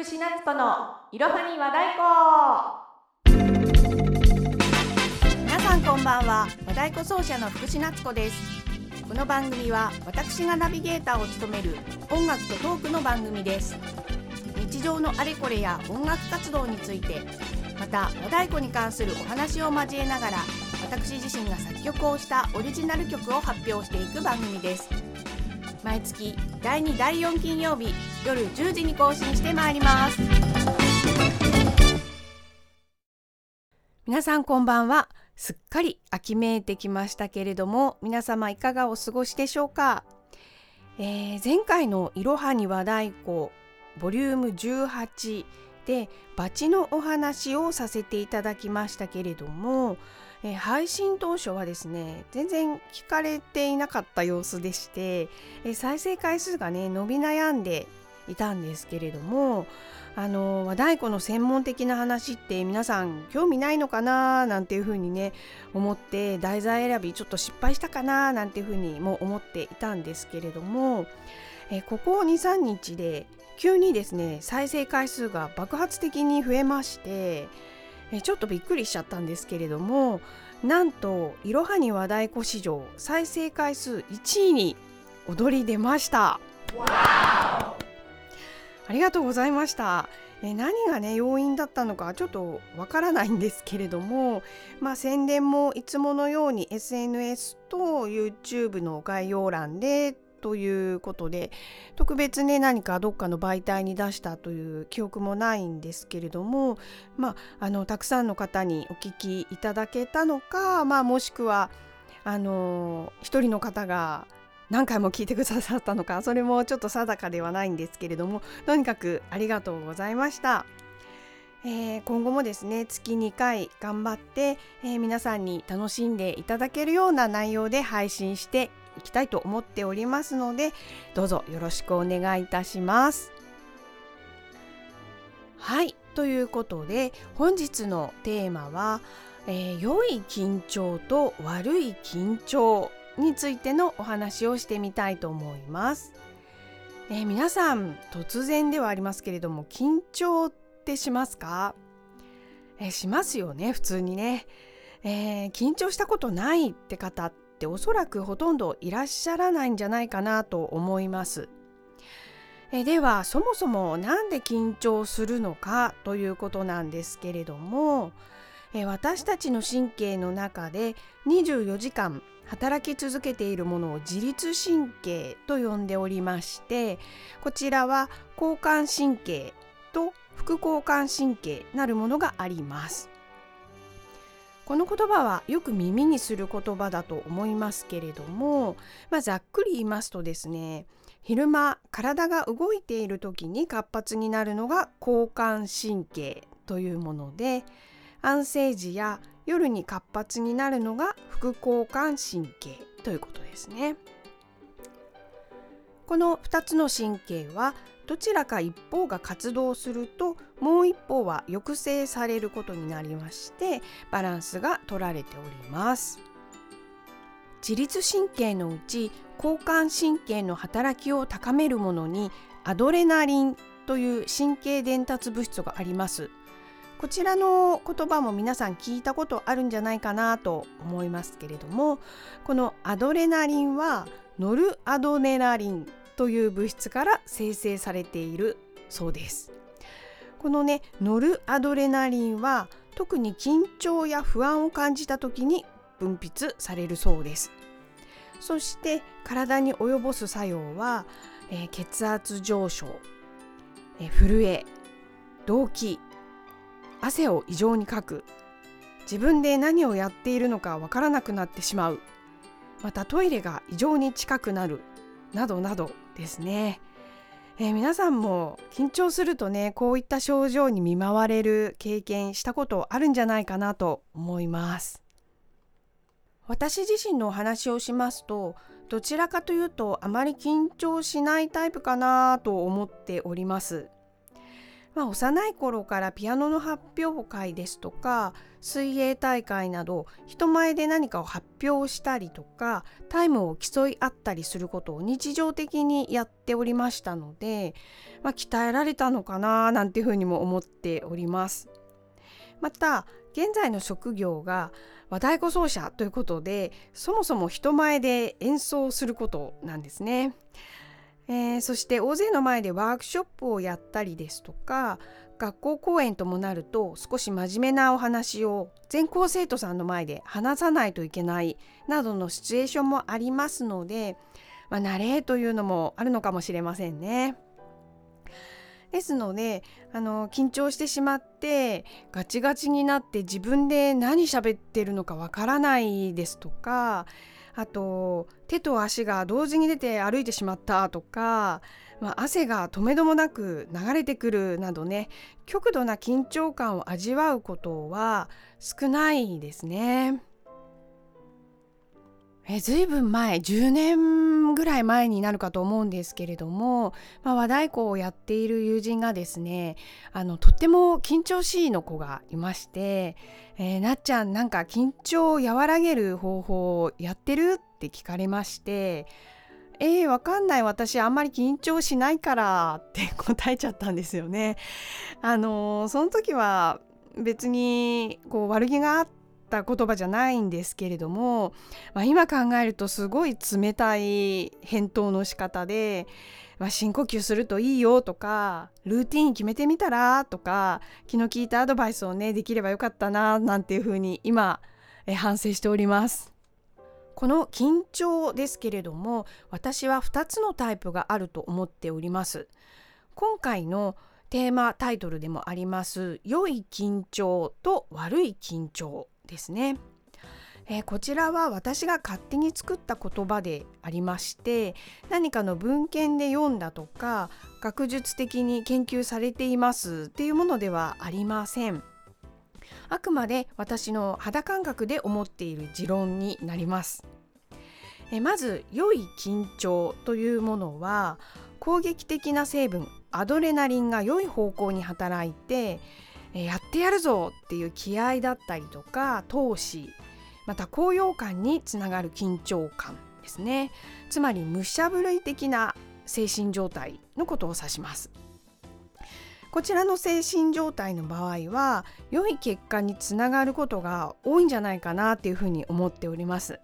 福士夏子のいろはに和太鼓皆さんこんばんは。和太鼓奏者の福士夏子です。この番組は私がナビゲーターを務める音楽とトークの番組です。日常のあれこれや音楽活動についてまた和太鼓に関するお話を交えながら私自身が作曲をしたオリジナル曲を発表していく番組です。毎月第2第4金曜日夜10時に更新してまいります。皆さんこんばんは。すっかり秋めいてきましたけれども皆様いかがお過ごしでしょうか、えー、前回のいろはに和太鼓ボリューム18でバチのお話をさせていただきましたけれどもえー、配信当初はですね全然聞かれていなかった様子でして、えー、再生回数がね伸び悩んでいたんですけれどもあの和太鼓の専門的な話って皆さん興味ないのかななんていうふうにね思って題材選びちょっと失敗したかななんていうふうにも思っていたんですけれども、えここ23日で急にですね再生回数が爆発的に増えましてえちょっとびっくりしちゃったんですけれどもなんといろはに和太鼓史上再生回数1位に踊り出ました。ありがとうございました。え何がね要因だったのかちょっとわからないんですけれどもまあ宣伝もいつものように SNS と YouTube の概要欄でということで特別ね何かどっかの媒体に出したという記憶もないんですけれどもまああのたくさんの方にお聞きいただけたのか、まあ、もしくはあの一人の方が何回も聞いてくださったのかそれもちょっと定かではないんですけれどもとにかくありがとうございました。えー、今後もですね月2回頑張って、えー、皆さんに楽しんでいただけるような内容で配信していきたいと思っておりますのでどうぞよろしくお願いいたします。はいということで本日のテーマは、えー、良い緊張と悪い緊張についてのお話をしてみたいと思います。えー、皆さん突然ではありますけれども緊張ってしますか、えー、しますよね普通にね、えー、緊張したことないって方っておそらくほとんどいらっしゃらないんじゃないかなと思います。えではそもそも何で緊張するのかということなんですけれどもえ私たちの神経の中で24時間働き続けているものを自律神経と呼んでおりましてこちらは交感神経と副交感神経なるものがあります。この言葉はよく耳にする言葉だと思いますけれども、まあ、ざっくり言いますとですね昼間体が動いている時に活発になるのが交感神経というもので安静時や夜に活発になるのが副交感神経ということですね。この2つの神経はどちらか一方が活動するともう一方は抑制されることになりましてバランスが取られております。自律神経のうち交感神経の働きを高めるものにアドレナリンという神経伝達物質があります。こちらの言葉も皆さん聞いたことあるんじゃないかなと思いますけれどもこのアドレナリンはノルアドネラリンという物質から生成されているそうです。このねノルアドレナリンは特に緊張や不安を感じた時に分泌されるそうです。そして体に及ぼす作用は、えー、血圧上昇、えー、震え動悸汗を異常にかく自分で何をやっているのかわからなくなってしまうまたトイレが異常に近くなるなどなどですね、えー、皆さんも緊張するとねこういった症状に見舞われる経験したことあるんじゃないかなと思います。私自身のお話をしますとどちらかというとあまり緊張しないタイプかなと思っております。まあ、幼い頃からピアノの発表会ですとか水泳大会など人前で何かを発表したりとかタイムを競い合ったりすることを日常的にやっておりましたので、まあ、鍛えられたのかななんていうふうにも思っております。また現在の職業が和太鼓奏者ということでそもそも人前で演奏することなんですね。えー、そして大勢の前でワークショップをやったりですとか学校公演ともなると少し真面目なお話を全校生徒さんの前で話さないといけないなどのシチュエーションもありますので、まあ、慣れというのもあるのかもしれませんね。ですのであの緊張してしまってガチガチになって自分で何喋ってるのかわからないですとかあと手と足が同時に出て歩いてしまったとか、まあ、汗が止めどもなく流れてくるなどね極度な緊張感を味わうことは少ないですね。えずいぶん前10年ぐらい前になるかと思うんですけれども、まあ、和太鼓をやっている友人がですねあのとっても緊張しいの子がいまして「えー、なっちゃんなんか緊張を和らげる方法をやってる?」って聞かれまして「えー、わかんない私あんまり緊張しないから」って答えちゃったんですよね。あのー、その時は別にこう悪気があっった言葉じゃないんですけれども、まあ、今考えるとすごい冷たい返答の仕方で、まあ、深呼吸するといいよとかルーティン決めてみたらとか気の利いたアドバイスをねできればよかったななんていうふうに今え反省しております。この緊張ですけれども私は2つのタイプがあると思っております。今回のテーマタイトルでもあります良い緊張と悪い緊張ですね。えー、こちらは私が勝手に作った言葉でありまして何かの文献で読んだとか学術的に研究されていますっていうものではありません。あくまで私の肌感覚で思っている持論になります。えまず良い緊張というものは攻撃的な成分アドレナリンが良い方向に働いてやってやるぞっていう気合だったりとか闘志また高揚感につながる緊張感ですね。つまり武者震い的な精神状態のことを指します。こちらの精神状態の場合は良い結果につながることが多いんじゃないかなっていうふうに思っております。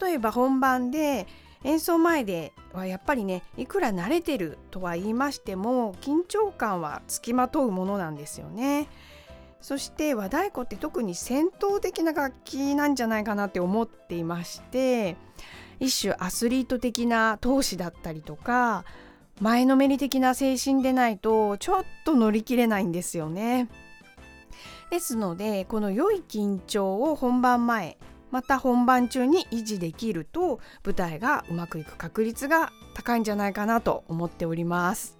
例えば本番で演奏前ではやっぱりねいくら慣れてるとは言いましても緊張感はつきまとうものなんですよね。そして和太鼓って特に戦闘的な楽器なんじゃないかなって思っていまして一種アスリート的な闘志だったりとか前のめり的な精神でないとちょっと乗り切れないんですよね。ですのでこの良い緊張を本番前また本番中に維持できると舞台がうまくいく確率が高いんじゃないかなと思っております。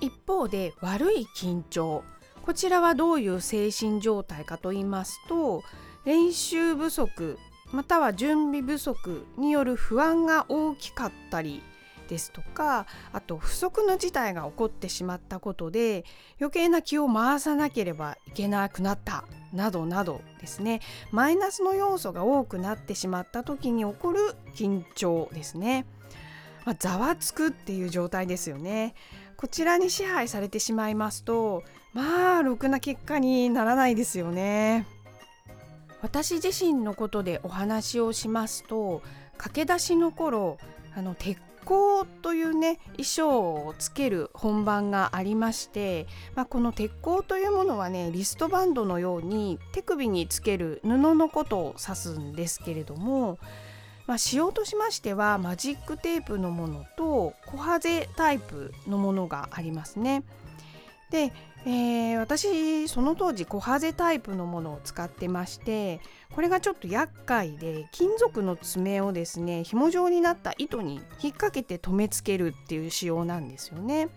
一方で悪い緊張。こちらはどういう精神状態かと言いますと練習不足または準備不足による不安が大きかったりですとかあと不測の事態が起こってしまったことで余計な気を回さなければいけなくなった。などなどですねマイナスの要素が多くなってしまった時に起こる緊張ですね。まあ、ざわつくっていう状態ですよね。こちらに支配されてしまいますとまあろくな結果にならないですよね。私自身のことでお話をしますと駆け出しの頃あの鉄鋼というね衣装をつける本番がありまして、まあ、この鉄鋼というものはねリストバンドのように手首につける布のことを指すんですけれども、まあ、仕様としましてはマジックテープのものと小ハゼタイプのものがありますね。でえー、私その当時コハゼタイプのものを使ってましてこれがちょっと厄介で金属の爪をですね紐状になった糸に引っ掛けて留めつけるっていう仕様なんですよね。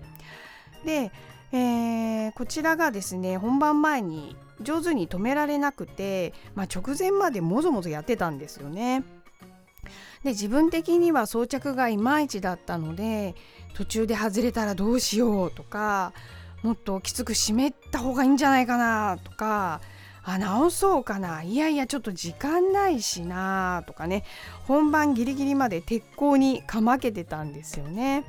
で、えー、こちらがですね本番前に上手に留められなくて、まあ、直前までもぞもぞやってたんですよね。で自分的には装着がいまいちだったので途中で外れたらどうしようとかもっときつく湿った方がいいんじゃないかなとかあ直そうかないやいやちょっと時間ないしなとかね本番ギリギリまで鉄鋼にかまけてたんですよね。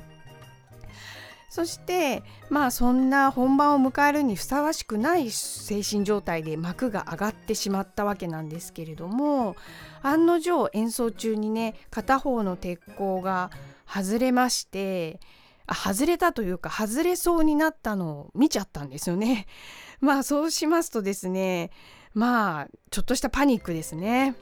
そしてまあそんな本番を迎えるにふさわしくない精神状態で幕が上がってしまったわけなんですけれども案の定演奏中にね片方の鉄鋼が外れまして外れたというか外れそうになったのを見ちゃったんですよね。まあそうしますとですねまあちょっとしたパニックですね。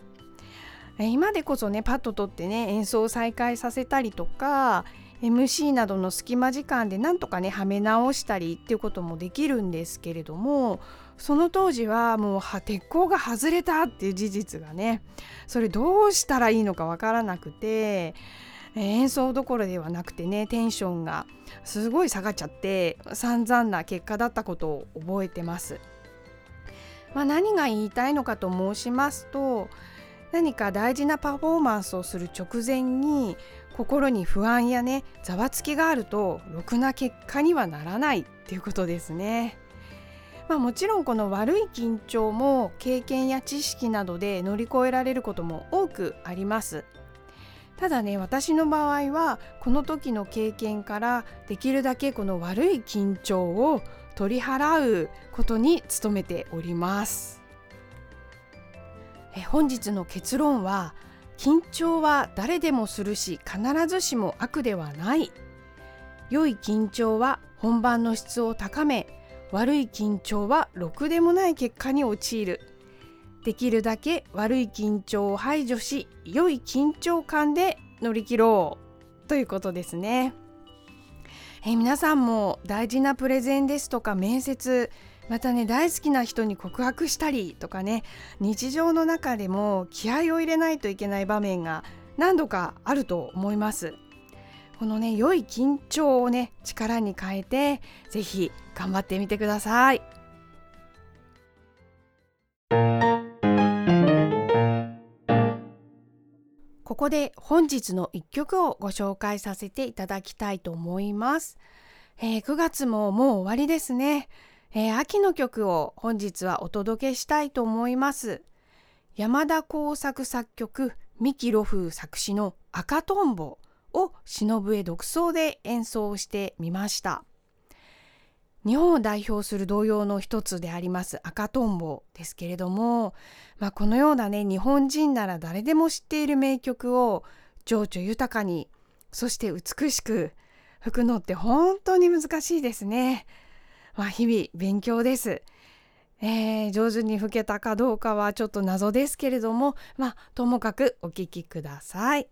今でこそねパッと取ってね演奏を再開させたりとか MC などの隙間時間でなんとかねはめ直したりっていうこともできるんですけれどもその当時はもう鉄鋼が外れたっていう事実がねそれどうしたらいいのかわからなくて演奏どころではなくてねテンションがすごい下がっちゃって散々な結果だったことを覚えてます。まあ、何が言いたいのかと申しますと何か大事なパフォーマンスをする直前に心に不安やねざわつきがあるとろくな結果にはならないっていうことですね。まあ、もちろんこの悪い緊張も経験や知識などで乗り越えられることも多くあります。ただね私の場合はこの時の経験からできるだけこの悪い緊張を取り払うことに努めております。え本日の結論は緊張は誰でもするし必ずしも悪ではない。良い緊張は本番の質を高め悪い緊張はろくでもない結果に陥る。できるだけ悪い緊張を排除し良い緊張感で乗り切ろうということですね。え、皆さんも大事なプレゼンですとか面接またね大好きな人に告白したりとかね日常の中でも気合を入れないといけない場面が何度かあると思います。このね良い緊張をね力に変えて是非頑張ってみてください。ここで本日の一曲をご紹介させていただきたいと思います。えー、9月ももう終わりですね、えー、秋の曲を本日はお届けしたいと思います。山田耕作作曲、三木露風作詞の赤とんぼを忍笛独奏で演奏してみました。日本を代表する童謡の一つであります赤とんぼですけれども、まあ、このようなね日本人なら誰でも知っている名曲を情緒豊かにそして美しく吹くのって本当に難しいですね。まあ、日々勉強です。えー、上手に吹けたかどうかはちょっと謎ですけれども、まあ、ともかくお聴きください。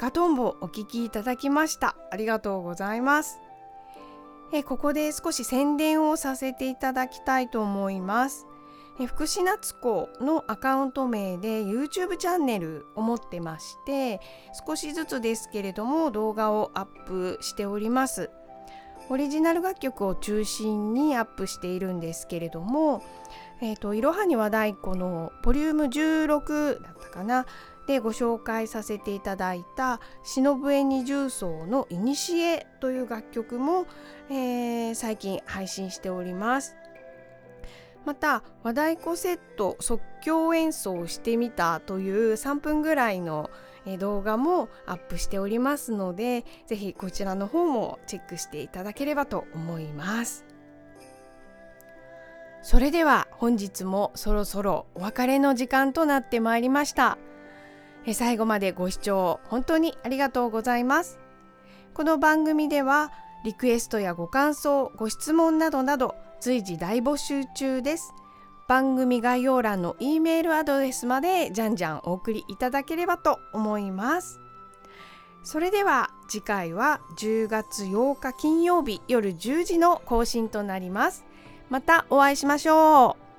赤とんぼお聞きいただきました。ありがとうございます。えここで少し宣伝をさせていただきたいと思います。え福士夏子のアカウント名で YouTube チャンネルを持ってまして少しずつですけれども動画をアップしております。オリジナル楽曲を中心にアップしているんですけれども、えーと、いろはに和太鼓のボリューム16だったかなでご紹介させていただいた「忍笛二重奏のいにしえ」という楽曲も、えー、最近配信しております。また和太鼓セット即興演奏してみたという3分ぐらいの動画もアップしておりますのでぜひこちらの方もチェックしていただければと思いますそれでは本日もそろそろお別れの時間となってまいりました。最後までご視聴本当にありがとうございます。この番組ではリクエストやご感想ご質問などなど随時大募集中です。番組概要欄の E メールアドレスまでじゃんじゃんお送りいただければと思います。それでは次回は10月8日金曜日夜10時の更新となります。またお会いしましょう。